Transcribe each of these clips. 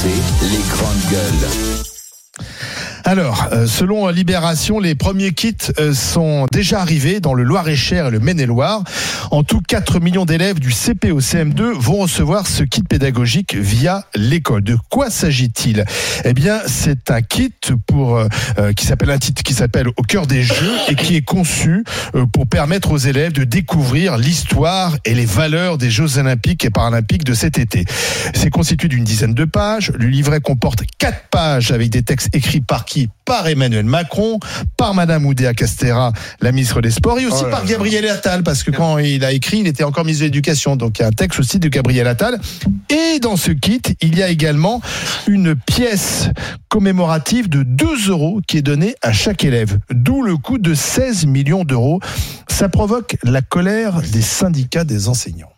les grandes gueules. Alors, euh, selon Libération, les premiers kits euh, sont déjà arrivés dans le Loir-et-Cher et le Maine-et-Loire. En tout, 4 millions d'élèves du CP au CM2 vont recevoir ce kit pédagogique via l'école. De quoi s'agit-il? Eh bien, c'est un kit pour euh, qui s'appelle un titre qui s'appelle Au cœur des jeux et qui est conçu pour permettre aux élèves de découvrir l'histoire et les valeurs des Jeux olympiques et paralympiques de cet été. C'est constitué d'une dizaine de pages. Le livret comporte 4 pages avec des textes écrits par qui par Emmanuel Macron, par Madame Oudéa Castera, la ministre des Sports, et aussi Oh par. Gabriel Attal, parce que quand il a écrit, il était encore ministre de l'Éducation. Donc il y a un texte aussi de Gabriel Attal. Et dans ce kit, il y a également une pièce commémorative de 2 euros qui est donnée à chaque élève. D'où le coût de 16 millions d'euros. Ça provoque la colère des syndicats des enseignants.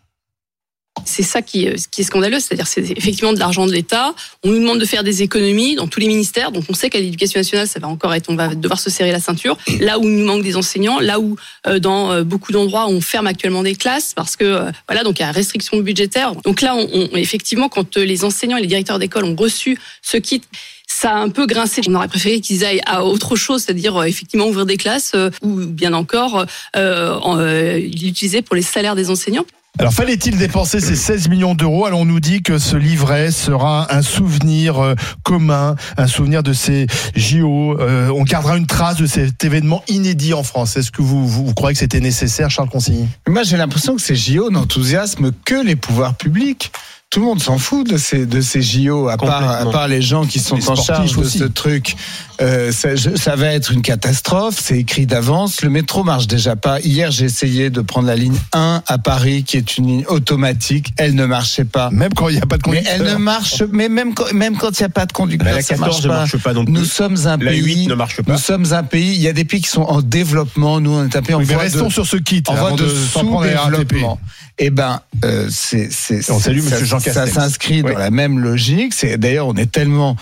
C'est ça qui, euh, qui est scandaleux, c'est-à-dire c'est effectivement de l'argent de l'État. On nous demande de faire des économies dans tous les ministères, donc on sait qu'à l'éducation nationale, ça va encore être, on va devoir se serrer la ceinture. Là où il nous manque des enseignants, là où euh, dans euh, beaucoup d'endroits on ferme actuellement des classes parce que voilà, donc il y a restriction budgétaire. Donc là, on, on- effectivement, quand les enseignants et les directeurs d'école ont reçu ce kit. Ça a un peu grincé. On aurait préféré qu'ils aillent à autre chose, c'est-à-dire effectivement ouvrir des classes ou bien encore euh, euh, l'utiliser pour les salaires des enseignants. Alors fallait-il dépenser ces 16 millions d'euros? Alors on nous dit que ce livret sera un souvenir euh, commun, un souvenir de ces JO. Euh, on gardera une trace de cet événement inédit en France. Est-ce que vous, vous, vous croyez que c'était nécessaire, Charles Consigny? Moi, j'ai l'impression que ces JO n'enthousiasment que les pouvoirs publics. Tout le monde s'en fout de ces, de ces JO, à part, à part les gens qui sont Les en charge de aussi. ce truc. Euh, ça, je- ça va être une catastrophe, c'est écrit d'avance. Le métro marche déjà pas. Hier, j'ai essayé de prendre la ligne 1 à Paris, qui est une ligne automatique. Elle ne marchait pas. Même quand il n'y a pas de Mais conducteur. elle ne marche, mais même quand, même quand il n'y a pas de conducteur, la ça 14 marche ne pas. marche pas non plus. Nous sommes un La pays. 8 ne marche pas. Nous sommes un pays. Il y a des pays qui sont en développement. Nous, on est un pays en Oui, mais voie restons de, sur ce kit en voie de, sous-développement. Eh ben, euh, c'est, On salue ça- Monsieur Jean Ça Castex. s'inscrit Oui. dans la même logique. C'est d'ailleurs, on est tellement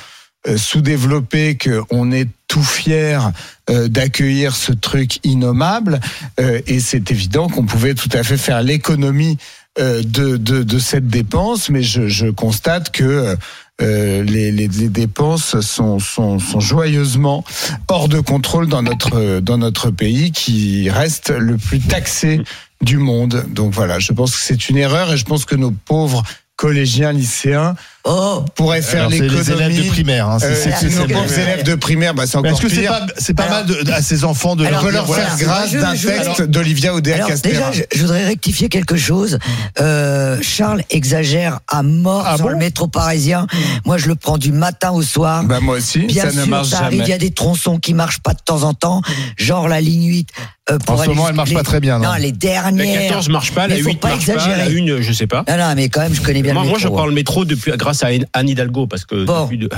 euh, sous-développé qu'on est tout fier euh, d'accueillir ce truc innommable. Et c'est évident qu'on pouvait tout à fait faire l'économie de, de, de cette dépense, mais je, je constate que euh, les, les, les dépenses sont, sont, sont joyeusement hors de contrôle dans notre, dans notre pays qui reste le plus taxé du monde. Donc voilà, je pense que c'est une erreur et je pense que nos pauvres collégiens, lycéens Oh, pourraient faire c'est les élèves de l'économie. primaire. hein, c'est- Euh, nos pauvres élèves de primaire, bah, c'est encore Est-ce que c'est pire. pas, c'est pas Alors- mal de, à ces enfants de Alors, On peut leur dire, faire voilà, grâce je- d'un texte d'Olivia Odea Castera. déjà, je, je voudrais rectifier quelque chose. Euh, Charles exagère à mort Ah sur bon le métro parisien. Moi, je le prends du matin au soir. Bah moi aussi, Bien ça sûr, ne marche ça arrive. Il y a des tronçons qui marchent pas de temps en temps, genre la ligne 8. euh, pour En ce moment, elle marche les- pas très bien, non Non, les La dernières. 14 marche pas, la Mais faut 8 pas marche pas, la 1, je sais pas. Non, non, mais quand même, je connais bien Moi, le moi, je métro. parle métro depuis, grâce à Anne Hidalgo, parce que Bon. depuis de-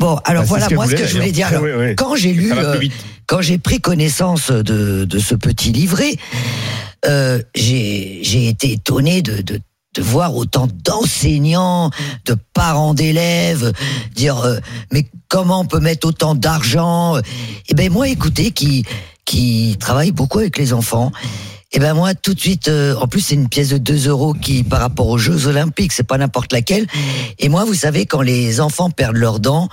Bon, alors Bah, voilà, ce moi, ce que je voulais dire. d'ailleurs. alors, Oui, oui. Quand j'ai lu, euh, quand j'ai pris connaissance de, de ce petit livret, euh, j'ai j'ai été étonné de, de, de voir autant d'enseignants, de parents d'élèves dire euh, mais comment on peut mettre autant d'argent? Eh ben moi, écoutez, qui qui travaille beaucoup avec les enfants. Eh ben moi, tout de suite, euh, en plus c'est une pièce de 2 euros qui, par rapport aux Jeux Olympiques, c'est pas n'importe laquelle. Et moi, vous savez, quand les enfants perdent leurs dents,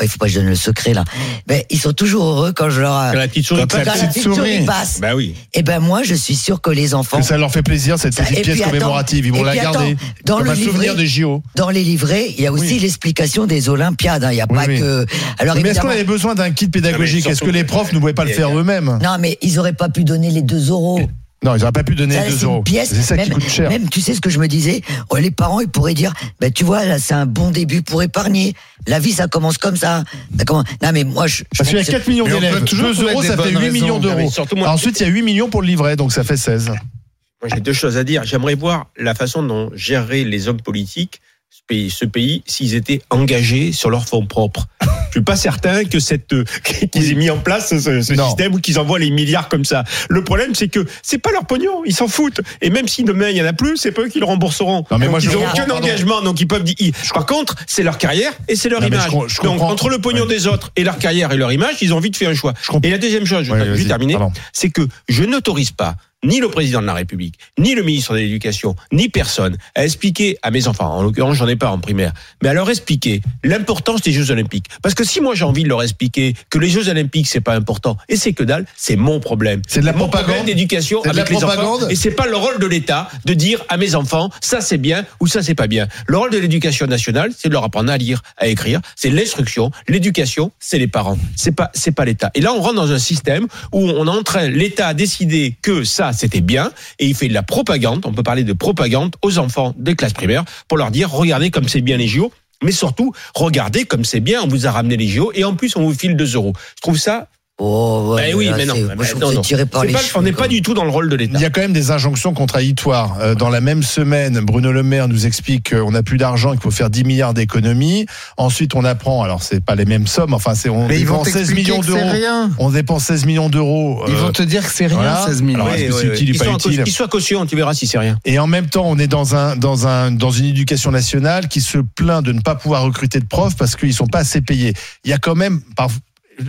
ah, il faut pas que je donne le secret là, ben ils sont toujours heureux quand je leur Quand la petite souris Quand passe. la quand la petite petite souris souris. passe. Bah oui. Eh ben moi, je suis sûr que les enfants, que ça leur fait plaisir cette petite et pièce attends, commémorative. Ils vont et la garder. attends, dans Comme le un souvenir des JO. dans les livrets, il y a aussi Oui. l'explication des Olympiades. hein. Il y a Oui, pas oui. que. Alors Mais est-ce qu'on avait besoin d'un kit pédagogique? Mais Est-ce que les profs ne pouvaient pas le Et- faire eux-mêmes? Non, mais ils auraient pas pu donner les 2 euros. Non, ils n'auraient pas pu donner Ça, 2 c'est euros. C'est ça même, qui coûte cher. Même, tu sais ce que je me disais Oh, Les parents, ils pourraient dire ben, Tu vois, là, c'est un bon début pour épargner. La vie, ça commence comme ça. Ça commence- Non, mais moi, je. je Parce qu'il y a trouve que 4 millions d'élèves. toujours 2 trouver euros, ça fait bonnes 8 millions raisons. D'euros. surtout moi- Ensuite, il y a 8 millions pour le livret, donc ça fait 16. Moi, j'ai deux choses à dire. J'aimerais voir la façon dont géreraient les hommes politiques ce pays, ce pays s'ils étaient engagés sur leurs fonds propres. Je suis pas certain que cette euh, qu'ils aient mis en place ce, système ou qu'ils envoient les milliards comme ça. Le problème, c'est que c'est pas leur pognon, ils s'en foutent. Et même si demain il y en a plus, c'est pas eux qui le rembourseront. Non, mais moi, ils ont comprends, aucun pardon. engagement, donc ils peuvent dire. Par contre, c'est leur carrière et c'est leur Non, image. je com- je donc entre le pognon Ouais. des autres et leur carrière et leur image, ils ont envie de faire un choix. Et la deuxième chose, je vais terminer, c'est que je n'autorise pas ni le président de la République, ni le ministre de l'Éducation, ni personne a expliqué à mes enfants, en l'occurrence j'en ai pas en primaire, mais à leur expliquer l'importance des Jeux Olympiques. Parce que si moi j'ai envie de leur expliquer que les Jeux Olympiques c'est pas important et c'est que dalle, c'est mon problème. C'est de la mon propagande. d'éducation C'est de la avec les propagande. enfants. Et c'est pas le rôle de l'État de dire à mes enfants ça c'est bien ou ça c'est pas bien. Le rôle de l'éducation nationale, c'est de leur apprendre à lire, à écrire. C'est l'instruction. L'éducation, c'est les parents. C'est pas c'est pas l'État. Et là on rentre dans un système où on est en train, l'État a décidé que ça c'était bien et il fait de la propagande. On peut parler de propagande aux enfants des classes primaires pour leur dire regardez comme c'est bien les JO. Mais surtout, regardez comme c'est bien, on vous a ramené les JO et en plus on vous file 2 euros. Je trouve ça. Oh, ouais, Eh oui, là, mais non. c'est- mais moi, je trouve non, que non. c'est tiré par C'est les pas- cheveux. on n'est pas du tout dans le rôle de l'État. Il y a quand même des injonctions contradictoires. Euh, Dans la même semaine, Bruno Le Maire nous explique qu'on n'a plus d'argent, qu'il faut faire 10 milliards d'économies. Ensuite, on apprend, alors c'est pas les mêmes sommes, enfin c'est on Mais ils vont dépense 16 t'expliquer millions que c'est d'euros. rien. On dépense 16 millions d'euros. Ils euh, vont te dire que c'est rien, voilà. 16 millions. Alors, est-ce que c'est utile ou Qu'il pas soit, utile qu'il soit caution, tu verras si c'est rien. Et en même temps, on est dans un dans un dans une éducation nationale qui se plaint de ne pas pouvoir recruter de profs parce qu'ils sont pas assez payés. Il y a quand même par-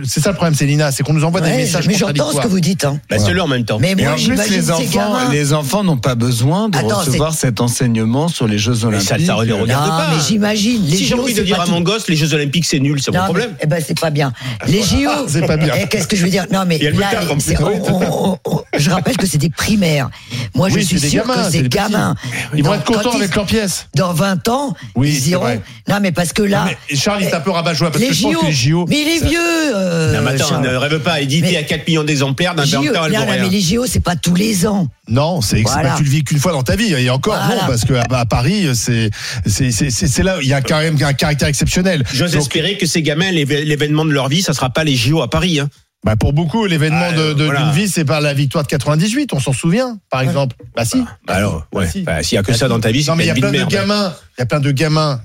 c'est ça le problème, Célina, c'est qu'on nous envoie des Ouais, messages mais j'entends ce que vous dites. Hein. Bah, C'est-le en même temps. Mais Et moi, en plus, j'imagine les enfants, gamins. les enfants n'ont pas besoin de Attends, recevoir cet enseignement sur les Jeux Mais ça, Olympiques. ça ne regarde non, pas. mais j'imagine. Les Si j'ai envie de c'est dire à tout. mon gosse, les Jeux Olympiques, c'est nul, c'est mon problème. mais- eh ben c'est pas bien. Les JO, c'est pas bien. eh, Qu'est-ce que je veux dire? Non, mais Il y a le là, les- c'est- on- je rappelle que c'est des primaires. Moi, Oui, je suis sûr gamins, que c'est ces gamins, Ils vont dans- être contents quand ils- avec leur pièce. dans 20 ans, Oui, ils iront. vrai. Non, mais parce que là, mais Charles, il est un peu rabat-joie parce les que je pense JO, que les JO. mais il est vieux. euh, Non, mais attends, Charles. ne rêve pas, édité à 4 millions d'exemplaires d'un JO, temps, elle non, mais les JO, c'est pas tous les ans. Non, c'est Voilà. pas tu le vis qu'une fois dans ta vie. Et encore Voilà. non, parce que à, à Paris, c'est c'est c'est c'est c'est là il y a quand même un caractère exceptionnel. J'ose espérer que ces gamins, l'événement de leur vie, ça sera pas les JO à Paris. Hein. Bah, pour beaucoup, l'événement Ah, de de- voilà. d'une vie, c'est par la victoire de 98. On s'en souvient, par exemple. Bah si. Bah alors, Bah, ouais. si. Bah, S'il y a que Bah, ça si. dans ta vie, c'est Non, mais il y a plein de de merde. gamins. Il y a plein de gamins,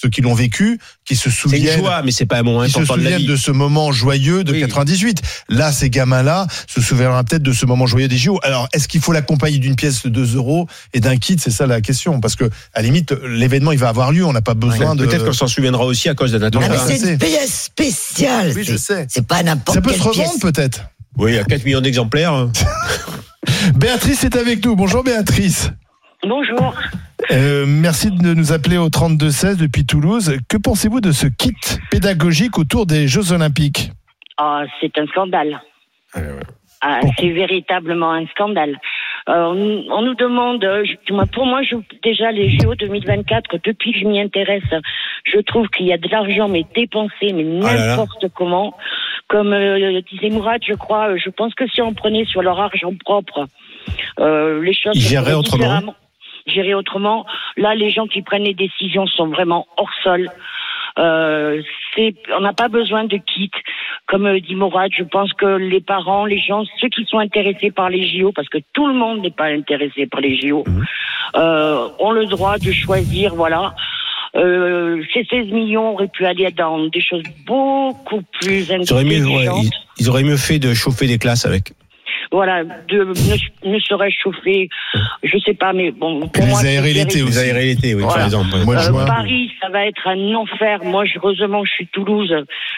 ceux qui l'ont vécu, qui se C'est une souviennent. joie, mais c'est pas un moment qui se de souviennent vie. de ce moment joyeux de Oui. 98. Là, ces gamins-là se souviendront peut-être de ce moment joyeux des JO. Alors, est-ce qu'il faut l'accompagner d'une pièce de 2 euros et d'un kit? C'est ça la question. Parce que, à la limite, l'événement, il va avoir lieu. On n'a pas besoin de. Peut-être qu'on s'en souviendra aussi à cause d'un Ah, attentat. mais bah, c'est c'est- une pièce spéciale. Oui, je sais. C'est pas n'importe Ça peut quelle se pièce. revendre peut-être. Oui, à 4 millions d'exemplaires. Béatrice est avec nous. Bonjour Béatrice. Bonjour. Euh, merci de nous appeler au 32-16 depuis Toulouse. Que pensez-vous de ce kit pédagogique autour des Jeux Olympiques? Ah, c'est un scandale. Ah, c'est véritablement un scandale. Euh, on, on nous demande, euh, je- pour moi, je, déjà les JO 2024, depuis que je m'y intéresse, je trouve qu'il y a de l'argent mais dépensé, mais Ah n'importe comment. Comme euh, disait Mourad, je crois, je pense que si on prenait sur leur argent propre, euh, les choses Ils géreraient autrement. Gérer autrement. Là, les gens qui prennent les décisions sont vraiment hors sol. Euh, on n'a pas besoin de kit. Comme euh, dit Mourad, je pense que les parents, les gens, ceux qui sont intéressés par les JO, parce que tout le monde n'est pas intéressé par les JO, Mhm. euh, ont le droit de choisir, voilà. Euh, ces 16 millions auraient pu aller dans des choses beaucoup plus Ils auraient, mieux, ouais, intelligentes. ils, ils auraient mieux fait de chauffer des classes avec. Voilà, de ne, ne serait-ce chauffer, je sais pas, mais bon, pour les moi, aérer l'été. Les aéréalités, oui, Voilà. par exemple. Moi, je Euh, vois. Paris, ça va être un enfer. Moi, je, heureusement, je suis Toulouse.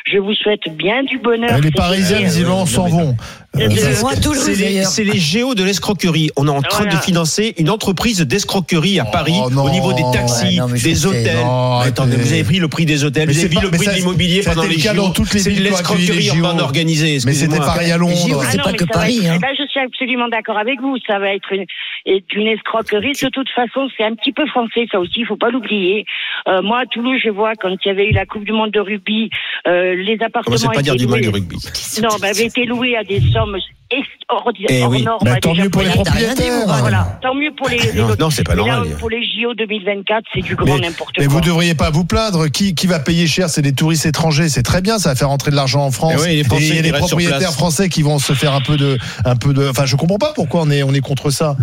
Je vous souhaite bien du bonheur. Euh, Les cet Parisiens, été. visiblement, s'en vont. Euh, Euh, C'est les, géos de l'escroquerie. On est en train Voilà. de financer une entreprise d'escroquerie à Paris Oh non. au niveau des taxis, Ouais, non, mais je des hôtels. Non, Mais attendez, vous avez pris le prix des hôtels, Mais vous avez c'est vu pas- le mais prix ça- de l'immobilier pendant les les C'est de l'escroquerie bande organisée. Mais c'était pareil à Londres. Ah c'est pas mais que Paris. Hein. Là, je suis absolument d'accord avec vous. Ça va être une, escroquerie. De toute façon, c'est un petit peu français, ça aussi. Il faut pas l'oublier. Euh, moi, à Toulouse, je vois quand il y avait eu la Coupe du Monde de rugby, euh, les appartements Commencez pas à dire étaient du mal du rugby. Non, bah, avaient été loués à des sommes extraordinaires. Eh oui. normes Bah, à tant des mieux pour les propriétaires. Voilà, tant mieux pour les. Non, c'est pas Mais là, normal. pour les JO 2024, c'est du grand Mais- n'importe Mais quoi. vous devriez pas vous plaindre. Qui, qui va payer cher? C'est les touristes étrangers. C'est très bien. Ça va faire rentrer de l'argent en France. Eh oui, les Français et il y a qui les propriétaires français qui vont se faire un peu de, un peu de. Enfin, je comprends pas pourquoi on est, on est contre ça.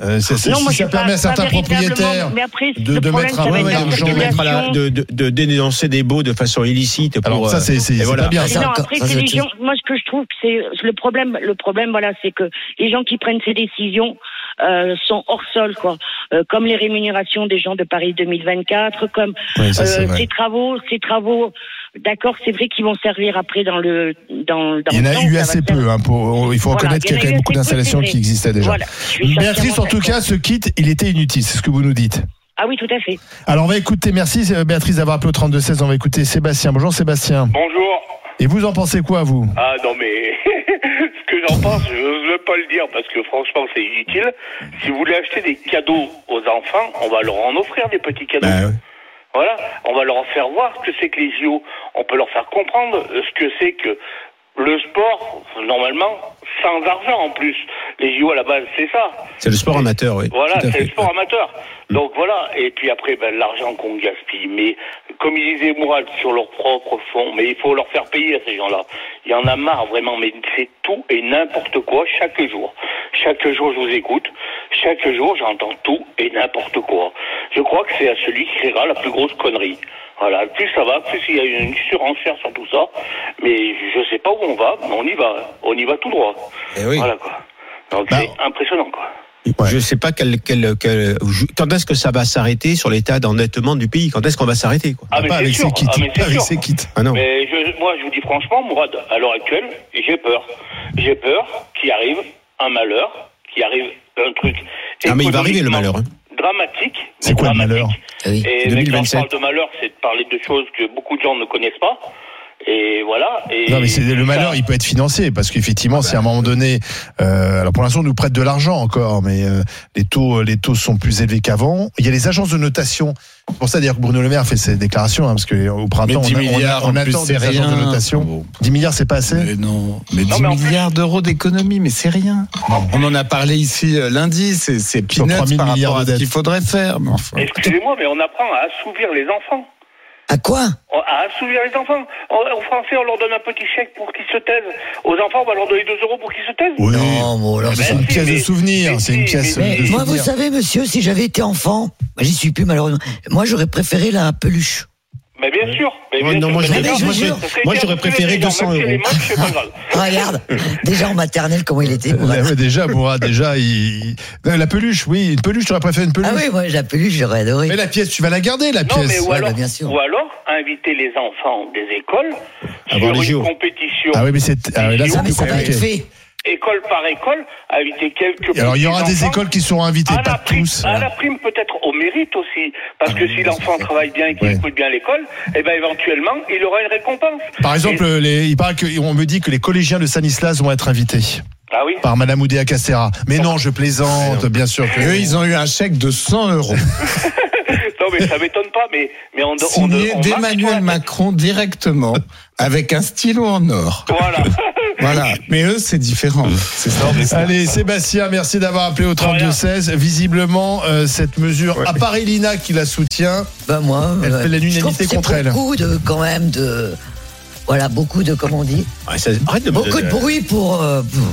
Euh, c'est- c'est- Non, moi, ça pas- permet à certains propriétaires. mais après, de- de mettre un ça de, de, de, de dénoncer des baux de façon illicite. Pour, Alors ça, euh, c'est c'est- et c'est voilà. pas bien. Ça non, après, ça, les gens. Moi, ce que je trouve, c'est le problème. Le problème, voilà, c'est que les gens qui prennent ces décisions euh, sont hors sol, quoi. Euh, comme les rémunérations des gens de Paris 2024, comme ça, euh, ces travaux, ces travaux. D'accord, c'est vrai qu'ils vont servir après dans le dans, dans Il y en le a temps, eu assez peu. hein, pour, il faut Voilà, reconnaître il qu'il y a en quand eu même beaucoup assez peu, d'installations qui existaient déjà. Voilà, Béatrice, en tout cas, ce kit, il était inutile, c'est ce que vous nous dites. Ah oui, tout à fait. Alors, on va écouter, merci euh, Béatrice d'avoir appelé au 32-16, on va écouter Sébastien. Bonjour Sébastien. Bonjour. Et vous en pensez quoi, vous? Ah non mais ce que j'en pense, je n'ose même pas le dire parce que franchement c'est inutile. Si vous voulez acheter des cadeaux aux enfants, on va leur en offrir des petits cadeaux. Bah. Voilà, on va leur faire voir ce que c'est que les JO. On peut leur faire comprendre euh, ce que c'est que le sport, normalement, sans argent en plus. Les JO à la base, c'est ça. C'est le sport amateur, oui. Voilà, c'est le sport amateur. Donc voilà, et puis après, ben, l'argent qu'on gaspille. Mais comme il disait Mourad, sur leur propre fonds, mais il faut leur faire payer à ces gens-là. Il y en a marre vraiment, mais c'est tout et n'importe quoi chaque jour. Chaque jour, je vous écoute. Chaque jour, j'entends tout et n'importe quoi. Je crois que c'est à celui qui créera la plus grosse connerie. Voilà, plus ça va, plus il y a une surenchère sur tout ça. Mais je sais pas où on va, mais on y va. On y va tout droit. Eh oui. Voilà quoi. Donc Bah, c'est impressionnant quoi. Je ne sais pas quel, quel, quel- quand est-ce que ça va s'arrêter sur l'état d'endettement du pays? Quand est-ce qu'on va s'arrêter quoi? Ah mais Pas c'est avec ses kits. Ah, mais c'est Pas avec ses kits. Ah non. Mais je, moi, je vous dis franchement, Mourad, à l'heure actuelle, j'ai peur. J'ai peur qu'il arrive un malheur, qu'il arrive un truc. Ah mais il va arriver le malheur. hein. Dramatique. C'est quoi le dramatique. malheur Ah oui. Et mais quand je 2027. parle de malheur, c'est de parler de choses que beaucoup de gens ne connaissent pas. Et voilà. Et Non, mais c'est le malheur, ça- il peut être financier parce qu'effectivement, si à un moment donné, euh, alors pour l'instant, on nous prête de l'argent encore, mais euh, les taux, les taux sont plus élevés qu'avant. Il y a les agences de notation. C'est pour ça d'ailleurs que Bruno Le Maire fait ses déclarations, hein, parce qu'au printemps, Mais 10 on, a- on attend des agences de notation. Bon. 10 milliards, c'est pas assez. Mais non, mais Non, 10 mais en plus- milliards d'euros d'économie, mais c'est rien. On en a parlé ici euh, lundi, c'est peanuts 3 000 par milliards rapport à ce qu'il faudrait faire. Mais enfin, Excusez-moi, mais on apprend à assouvir les enfants. À quoi À assouvir les enfants. Aux Français, on leur donne un petit chèque pour qu'ils se taisent. Aux enfants, on va leur donner 2 euros pour qu'ils se taisent. Oui. Non, bon, alors, Ben C'est une si, pièce de mais- souvenir. C'est une pièce mais- de Mais moi, vous souvenir. savez, monsieur, si j'avais été enfant, j'y suis plus malheureusement. Moi, j'aurais préféré la peluche. Mais bien sûr. Mais bien non, sûr. moi, Mais j'aurais- déjà, moi, j'aurais- serait moi, j'aurais préféré les gens, 200 même si elle est euros. Regarde, déjà en maternelle, comment il était. Mourad. ouais, déjà, Mourad, déjà, il... Non, la peluche, oui, une peluche, tu aurais préféré une peluche. Ah oui, moi, la peluche, j'aurais adoré. Mais la pièce, tu vas la garder, la Non, pièce. mais ou Ouais, alors, bah, bien sûr. ou alors inviter les enfants des écoles Avoir sur les une JO. compétition, Ah oui, mais c'est ah, là, Ah, c'est Ah, mais plus ça va être compliqué. fait. école par école, inviter quelques Alors, il y aura des écoles qui seront invitées, à pas prime, tous. à la prime peut-être mérite aussi, parce que si l'enfant travaille bien et qu'il Ouais. écoute bien l'école, eh ben éventuellement il aura une récompense. Par exemple, les, il paraît que, on me dit que les collégiens de Stanislas vont être invités Ah oui. par Madame Oudéa Castera. Mais non, je plaisante, bien sûr que. eux, ils ont eu un chèque de 100 euros, Non mais ça m'étonne pas, mais mais on, on, signé on d'Emmanuel Macron directement, avec un stylo en or. Voilà. Voilà. Mais eux, c'est différent. C'est ça. Allez, Sébastien, merci d'avoir appelé au 32-16. Visiblement, euh, cette mesure, à part Elina qui la soutient, Bah, moi. Elle ouais. fait l'unanimité contre elle. Beaucoup de, quand même, de. Voilà, beaucoup de, comment on dit? Ouais, ça- arrête de me Beaucoup de bruit pour. euh, pour-